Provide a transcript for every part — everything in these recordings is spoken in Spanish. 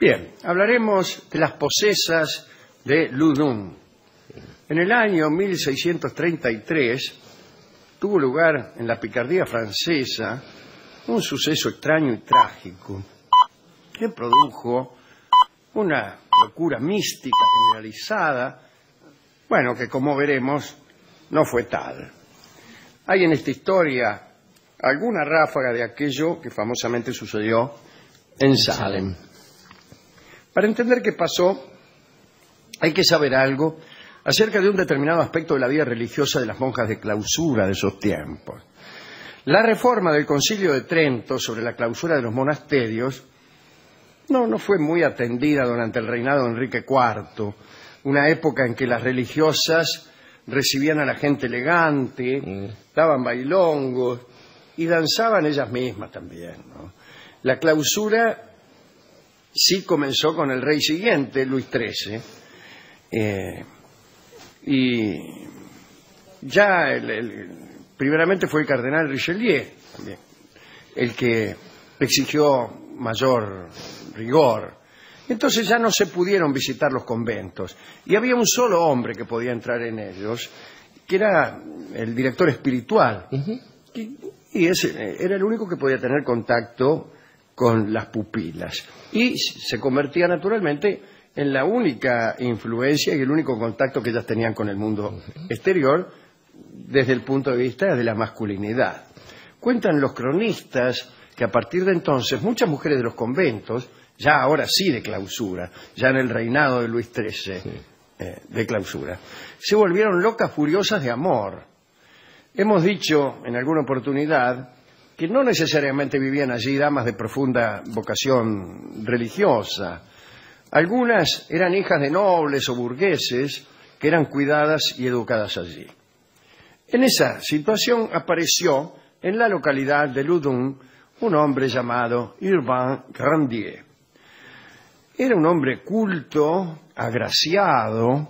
Bien, hablaremos de las posesas de Ludun. En el año 1633 tuvo lugar en la picardía francesa un suceso extraño y trágico que produjo una locura mística generalizada, bueno, que como veremos no fue tal. Hay en esta historia alguna ráfaga de aquello que famosamente sucedió en Salem. Para entender qué pasó, hay que saber algo acerca de un determinado aspecto de la vida religiosa de las monjas de clausura de esos tiempos. La reforma del Concilio de Trento sobre la clausura de los monasterios no, no fue muy atendida durante el reinado de Enrique IV, una época en que las religiosas recibían a la gente elegante, daban bailongos y danzaban ellas mismas también. ¿no? La clausura sí comenzó con el rey siguiente, Luis XIII, eh, y ya el- el- primeramente fue el cardenal Richelieu también, el que exigió mayor rigor. Entonces ya no se pudieron visitar los conventos y había un solo hombre que podía entrar en ellos, que era el director espiritual. Y, y ese era el único que podía tener contacto con las pupilas. Y se convertía naturalmente en la única influencia y el único contacto que ellas tenían con el mundo exterior desde el punto de vista de la masculinidad. Cuentan los cronistas que a partir de entonces muchas mujeres de los conventos, ya ahora sí de clausura, ya en el reinado de Luis XIII eh, de clausura, se volvieron locas furiosas de amor. Hemos dicho en alguna oportunidad que no necesariamente vivían allí damas de profunda vocación religiosa. Algunas eran hijas de nobles o burgueses que eran cuidadas y educadas allí. En esa situación apareció en la localidad de Ludun un hombre llamado Urbain Grandier. Era un hombre culto, agraciado,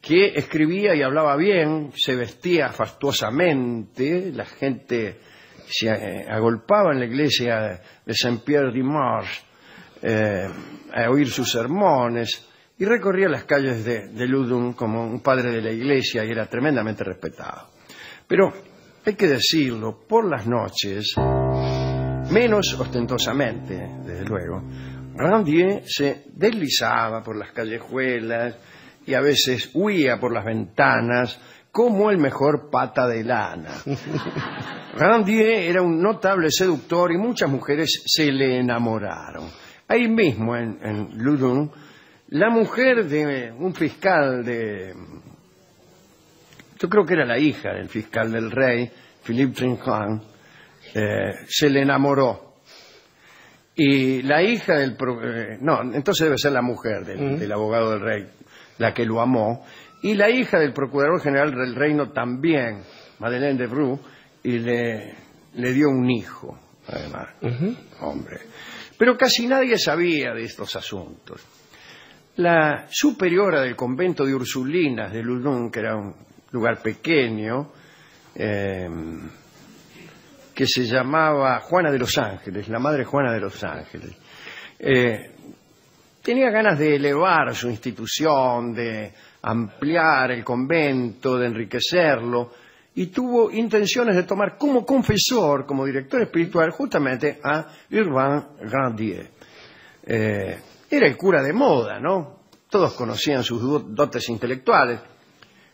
que escribía y hablaba bien, se vestía fastuosamente, la gente se eh, agolpaba en la iglesia de Saint-Pierre-du-Marche eh, a oír sus sermones y recorría las calles de, de Ludun como un padre de la iglesia y era tremendamente respetado. Pero hay que decirlo, por las noches, menos ostentosamente, desde luego, Randier se deslizaba por las callejuelas y a veces huía por las ventanas como el mejor pata de lana. Randier era un notable seductor y muchas mujeres se le enamoraron. Ahí mismo, en, en Ludun, la mujer de un fiscal de... Yo creo que era la hija del fiscal del rey, Philippe Trinquant, eh, se le enamoró. Y la hija del... pro- eh, no, entonces debe ser la mujer del, del abogado del rey, la que lo amó. Y la hija del procurador general del reino también, Madeleine de Bru, y le, le dio un hijo, además. Hombre. Pero casi nadie sabía de estos asuntos. La superiora del convento de Ursulinas de Ludun, que era un lugar pequeño, eh, que se llamaba Juana de los Ángeles, la madre Juana de los Ángeles. Eh, tenía ganas de elevar su institución, de ampliar el convento, de enriquecerlo, y tuvo intenciones de tomar como confesor, como director espiritual, justamente a Urbain Grandier. Eh, era el cura de moda, ¿no? Todos conocían sus do- dotes intelectuales,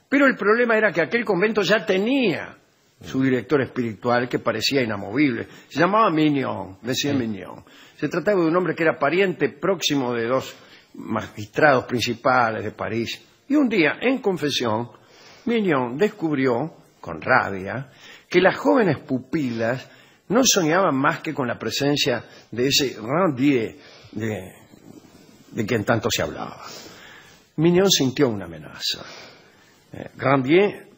pero el problema era que aquel convento ya tenía su director espiritual que parecía inamovible. Se llamaba Mignon, decía Mignon. Se trataba de un hombre que era pariente próximo de dos magistrados principales de París. Y un día, en confesión, Mignon descubrió, con rabia, que las jóvenes pupilas no soñaban más que con la presencia de ese Randier de, quien tanto se hablaba. Mignon sintió una amenaza. Eh, Grandier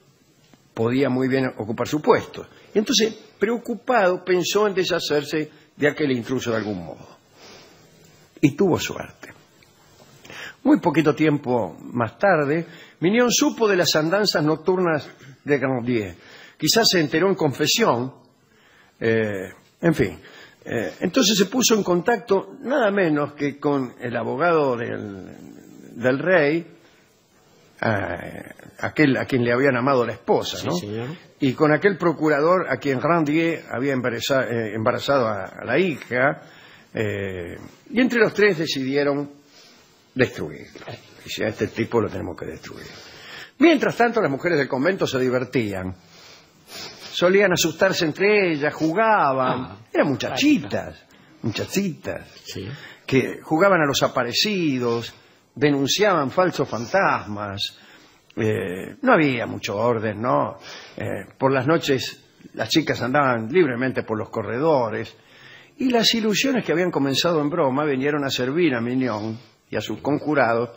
podía muy bien ocupar su puesto. Y entonces, preocupado, pensó en deshacerse de aquel intruso de algún modo. Y tuvo suerte. Muy poquito tiempo más tarde, Mignon supo de las andanzas nocturnas de Grandier. Quizás se enteró en confesión. eh, en fin, Eh, entonces se puso en contacto nada menos que con el abogado del, del rey, eh, aquel a quien le habían amado la esposa, Sí, ¿no? señor. Y con aquel procurador a quien Randier había embaraza- eh, embarazado a, a la hija, y entre los tres decidieron destruirlo. Dice, a este tipo lo tenemos que destruir. Mientras tanto, las mujeres del convento se divertían. Solían asustarse entre ellas, jugaban. Ah, Eran muchachitas, muchachitas, Sí. que jugaban a los aparecidos, denunciaban falsos fantasmas. Eh, no había mucho orden, ¿no? Eh, por las noches las chicas andaban libremente por los corredores y las ilusiones que habían comenzado en broma vinieron a servir a Mignon y a sus conjurados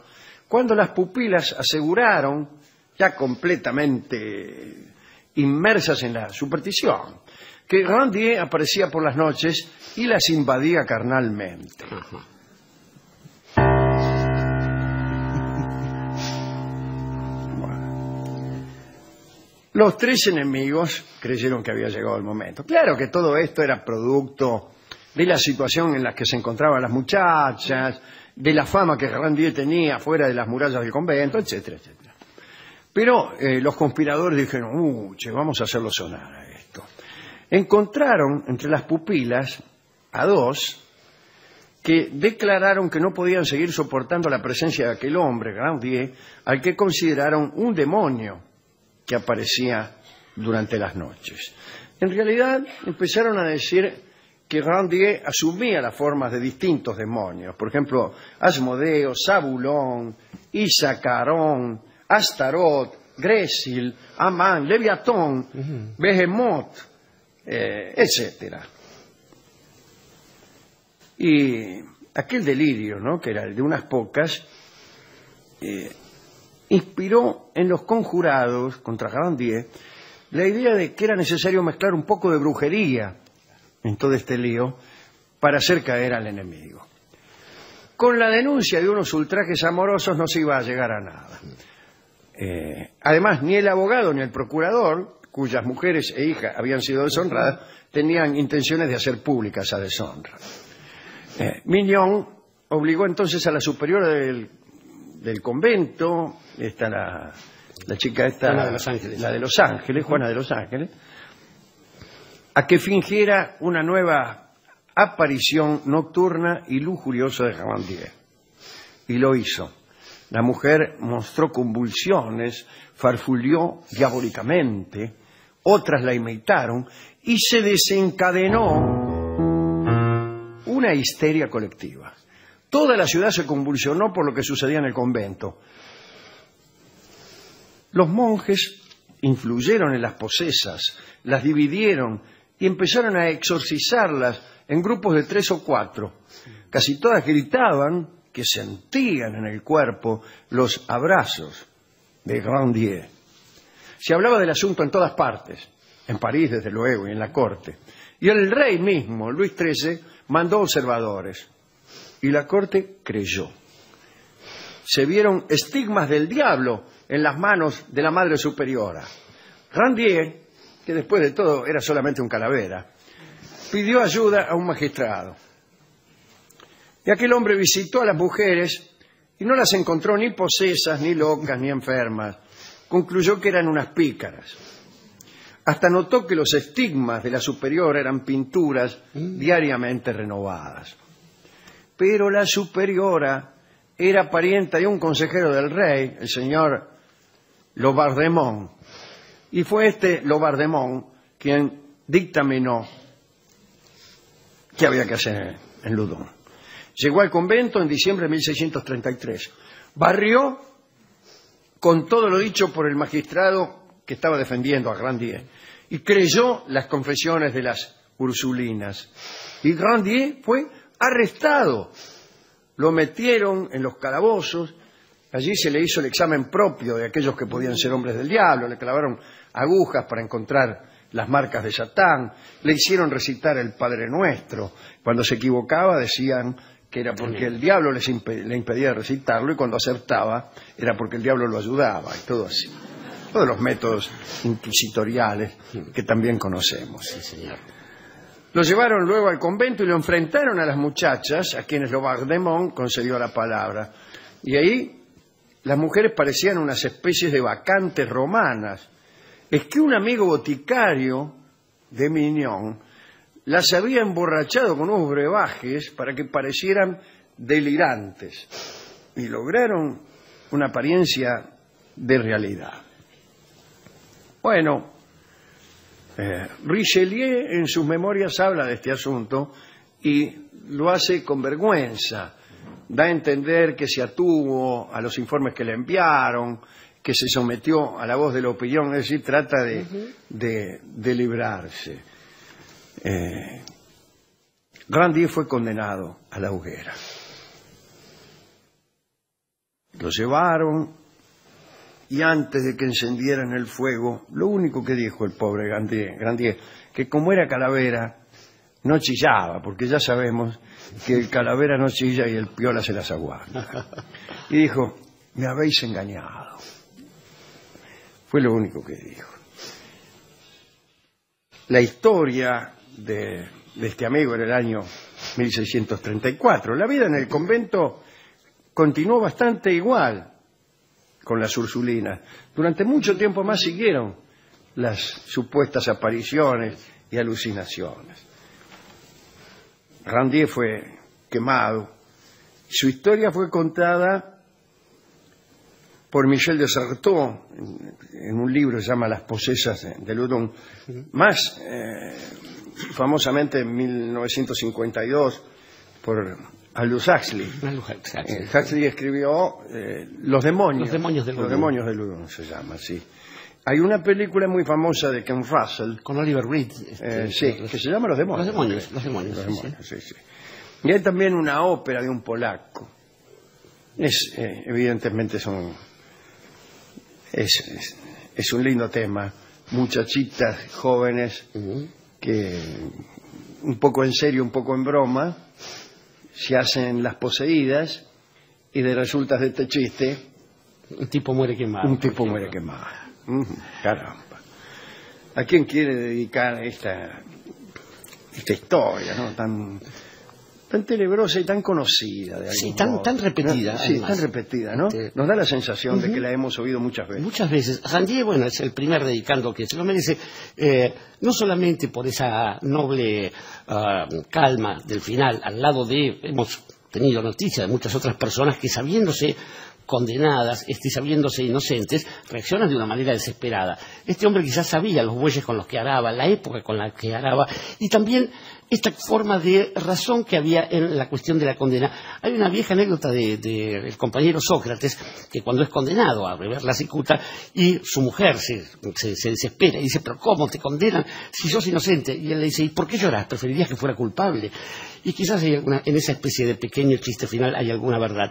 cuando las pupilas aseguraron, ya completamente inmersas en la superstición, que Randier aparecía por las noches y las invadía carnalmente. Ajá. Los tres enemigos creyeron que había llegado el momento. Claro que todo esto era producto de la situación en la que se encontraban las muchachas, de la fama que Randier tenía fuera de las murallas del convento, etcétera, etcétera. Pero eh, los conspiradores dijeron, uh, vamos a hacerlo sonar a esto. Encontraron entre las pupilas a dos que declararon que no podían seguir soportando la presencia de aquel hombre, Grandier, al que consideraron un demonio que aparecía durante las noches. En realidad empezaron a decir que Grandier asumía las formas de distintos demonios, por ejemplo, Asmodeo, Zabulón, Isacarón, Astarot, Gresil, Amán, Leviatón, Behemoth, eh, etcétera. Y aquel delirio, ¿no? que era el de unas pocas, eh, inspiró en los conjurados contra Grandier la idea de que era necesario mezclar un poco de brujería en todo este lío para hacer caer al enemigo. Con la denuncia de unos ultrajes amorosos no se iba a llegar a nada. Eh, además, ni el abogado ni el procurador, cuyas mujeres e hijas habían sido deshonradas, tenían intenciones de hacer pública esa deshonra. Eh, Mignon obligó entonces a la superiora del, del convento, esta la, la chica esta, Juana de los Ángeles. la de Los Ángeles, Juana de los Ángeles, a que fingiera una nueva aparición nocturna y lujuriosa de Grandier. Y lo hizo. La mujer mostró convulsiones, farfulló diabólicamente, otras la imitaron y se desencadenó una histeria colectiva. Toda la ciudad se convulsionó por lo que sucedía en el convento. Los monjes influyeron en las posesas, las dividieron y empezaron a exorcizarlas en grupos de tres o cuatro. Casi todas gritaban que sentían en el cuerpo los abrazos de Grandier. Se hablaba del asunto en todas partes, en París desde luego y en la corte. Y el rey mismo, Luis XIII, mandó observadores. Y la corte creyó. Se vieron estigmas del diablo en las manos de la madre superiora. Randier, que después de todo era solamente un calavera, pidió ayuda a un magistrado. Y aquel hombre visitó a las mujeres y no las encontró ni posesas, ni locas, ni enfermas. Concluyó que eran unas pícaras. Hasta notó que los estigmas de la superiora eran pinturas diariamente renovadas. Pero la superiora era parienta de un consejero del rey, el señor Lobardemont, y fue este Lobardemont quien dictaminó qué había que hacer en Ludon. Llegó al convento en diciembre de 1633. Barrió con todo lo dicho por el magistrado que estaba defendiendo a Grandier y creyó las confesiones de las ursulinas. Y Grandier fue arrestado. Lo metieron en los calabozos. Allí se le hizo el examen propio de aquellos que podían ser hombres del diablo. Le clavaron agujas para encontrar las marcas de Satán. Le hicieron recitar el Padre Nuestro. Cuando se equivocaba decían que era porque el diablo les impe- le impedía recitarlo y cuando acertaba era porque el diablo lo ayudaba y todo así. Todos los métodos inquisitoriales que también conocemos. Sí, señor. Lo llevaron luego al convento y lo enfrentaron a las muchachas, a quienes Laubardemont concedió la palabra. Y ahí las mujeres parecían unas especies de vacantes romanas. Es que un amigo boticario de Mignon las había emborrachado con unos brebajes para que parecieran delirantes y lograron una apariencia de realidad. Bueno, eh, Richelieu en sus memorias habla de este asunto y lo hace con vergüenza. Da a entender que se atuvo a los informes que le enviaron, que se sometió a la voz de la opinión, es decir, trata de, de, de librarse. Eh, Grandier fue condenado a la hoguera. Lo llevaron y antes de que encendieran el fuego, lo único que dijo el pobre Grandier, Grandier que como era calavera, no chillaba, porque ya sabemos que el calavera no chilla y el piola se las aguanta. Y dijo, me habéis engañado. Fue lo único que dijo. La historia de, este amigo en el año 1634. La vida en el convento continuó bastante igual con las Ursulinas. Durante mucho tiempo más siguieron las supuestas apariciones y alucinaciones. Randier fue quemado. Su historia fue contada por Michel de Sartot en, un libro que se llama Las posesas de Ludon, más eh, famosamente en 1952 por Aldous Huxley. Eh, Huxley escribió eh, Los demonios. Los demonios de Los Ludon. demonios de Ludon se llama, sí. Hay una película muy famosa de Ken Russell, Con Oliver Reed. eh, este, sí, los- que se llama Los demonios. Los demonios, los demonios, Los sí, demonios, sí, sí. Y hay también una ópera de un polaco. Es, eh, evidentemente son es, es, es un lindo tema. Muchachitas jóvenes Ujú. que un poco en serio, un poco en broma, se hacen las poseídas y de resultas de este chiste Un tipo muere quemado. un tipo muere quemado. Caramba. ¿A quién quiere dedicar esta, esta historia, no? Tan, tan tenebrosa y tan conocida de Sí, tan- modo, tan repetida, ¿no? Sí, además. tan repetida, ¿no? Nos da la sensación de que la hemos oído muchas veces. Muchas veces. Randier, bueno, es el primer dedicando que se lo merece, eh, no solamente por esa noble ah, calma del final, al lado de, hemos tenido noticia de muchas otras personas que sabiéndose condenadas, este, sabiéndose inocentes, reaccionan de una manera desesperada. Este hombre quizás sabía los bueyes con los que araba, la época con la que araba, y también esta forma de razón que había en la cuestión de la condena. Hay una vieja anécdota del de, compañero Sócrates, que cuando es condenado a beber la cicuta, y su mujer se, se- se desespera y dice, pero ¿cómo te condenan si sos inocente? Y él le dice, ¿y por qué lloras? ¿Preferirías que fuera culpable? Y quizás hay en esa especie de pequeño chiste final hay alguna verdad.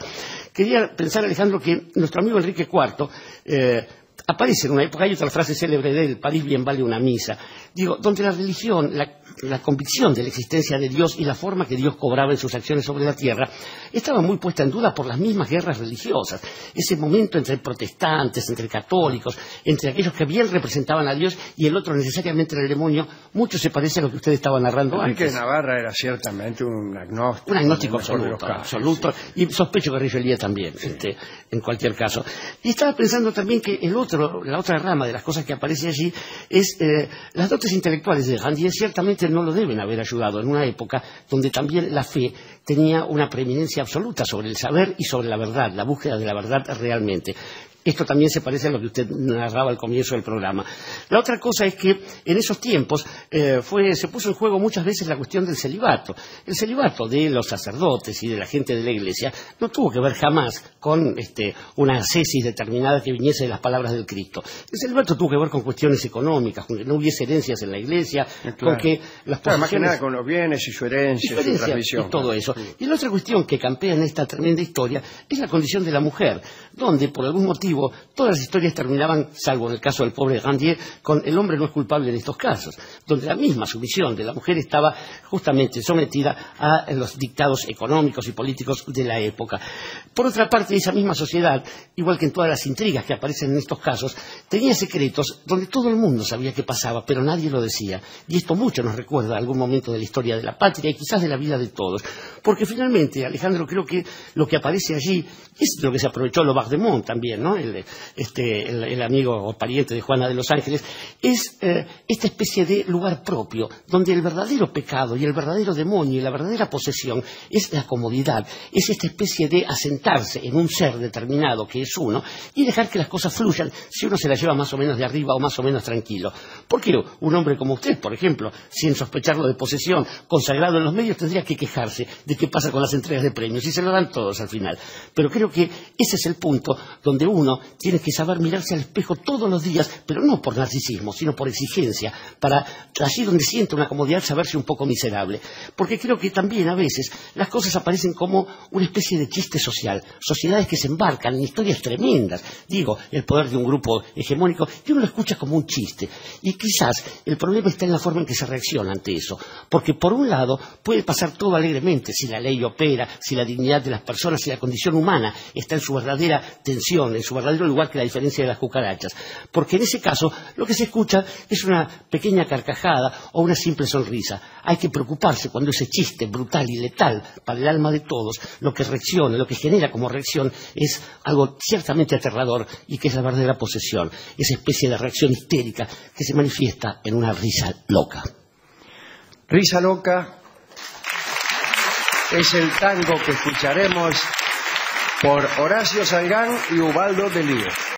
Quería pensar, Alejandro, que nuestro amigo Enrique IV eh, aparece en una época, hay otra frase célebre de París bien vale una misa, digo, donde la religión, la, la convicción de la existencia de Dios y la forma que Dios cobraba en sus acciones sobre la tierra, estaba muy puesta en duda por las mismas guerras religiosas. Ese momento entre protestantes, entre católicos, entre aquellos que bien representaban a Dios y el otro necesariamente el demonio, mucho se parece a lo que usted estaba narrando Enrique antes. Navarra era ciertamente un agnóstico. Un agnóstico absoluto, absoluto, y sospecho que Richelieu también, este, en cualquier caso. Y estaba pensando también que el otro, la otra rama de las cosas que aparece allí es eh, las dotes intelectuales de Randier ciertamente no lo deben haber ayudado en una época donde también la fe tenía una preeminencia absoluta sobre el saber y sobre la verdad, la búsqueda de la verdad realmente. Esto también se parece a lo que usted narraba al comienzo del programa. La otra cosa es que en esos tiempos eh, fue, se puso en juego muchas veces la cuestión del celibato. El celibato de los sacerdotes y de la gente de la iglesia no tuvo que ver jamás con este, una cesis determinada que viniese de las palabras del Cristo. El celibato tuvo que ver con cuestiones económicas, con que no hubiese herencias en la iglesia, Eh, con que las Claro, más que nada con los bienes y su herencia, su diferencia transmisión. y todo eso. Y la otra cuestión que campea en esta tremenda historia es la condición de la mujer, donde por algún motivo todas las historias terminaban, salvo en el caso del pobre Randier, con el hombre no es culpable en estos casos, donde la misma sumisión de la mujer estaba justamente sometida a los dictados económicos y políticos de la época. Por otra parte, esa misma sociedad, igual que en todas las intrigas que aparecen en estos casos, tenía secretos donde todo el mundo sabía qué pasaba, pero nadie lo decía. Y esto mucho nos recuerda a algún momento de la historia de la patria y quizás de la vida de todos. Porque finalmente, Alejandro, creo que lo que aparece allí es lo que se aprovechó Mont también, ¿no? El, este, el, amigo o pariente de Juana de los Ángeles, es eh, esta especie de lugar propio, donde el verdadero pecado y el verdadero demonio y la verdadera posesión es la comodidad, es esta especie de asentarse en un ser determinado que es uno y dejar que las cosas fluyan si uno se las lleva más o menos de arriba o más o menos tranquilo. Porque un hombre como usted, por ejemplo, sin sospecharlo de posesión, consagrado en los medios, tendría que quejarse de qué pasa con las entregas de premios y se lo dan todos al final. Pero creo que ese es el punto donde uno tiene que saber mirarse al espejo todos los días, pero no por narcisismo, sino por exigencia, para allí donde siente una comodidad saberse un poco miserable. Porque creo que también a veces las cosas aparecen como una especie de chiste social, sociedades que se embarcan en historias tremendas, digo, el poder de un grupo hegemónico, y uno lo escucha como un chiste. Y quizás el problema está en la forma en que se reacciona ante eso, porque por un lado puede pasar todo alegremente si la ley opera, si la dignidad de las personas, si la condición humana está en su verdadera tensión, en su verdadero lugar que la diferencia de las cucarachas. Porque en ese caso lo que se escucha es una pequeña carcajada o una simple sonrisa. Hay que preocuparse cuando ese chiste brutal y letal para el alma de todos, lo que reacciona, lo que genera como reacción es algo ciertamente aterrador y que es la verdadera posesión, esa especie de reacción histérica que se manifiesta en una risa loca. Risa loca es el tango que escucharemos por Horacio Sangán y Ubaldo de Lío.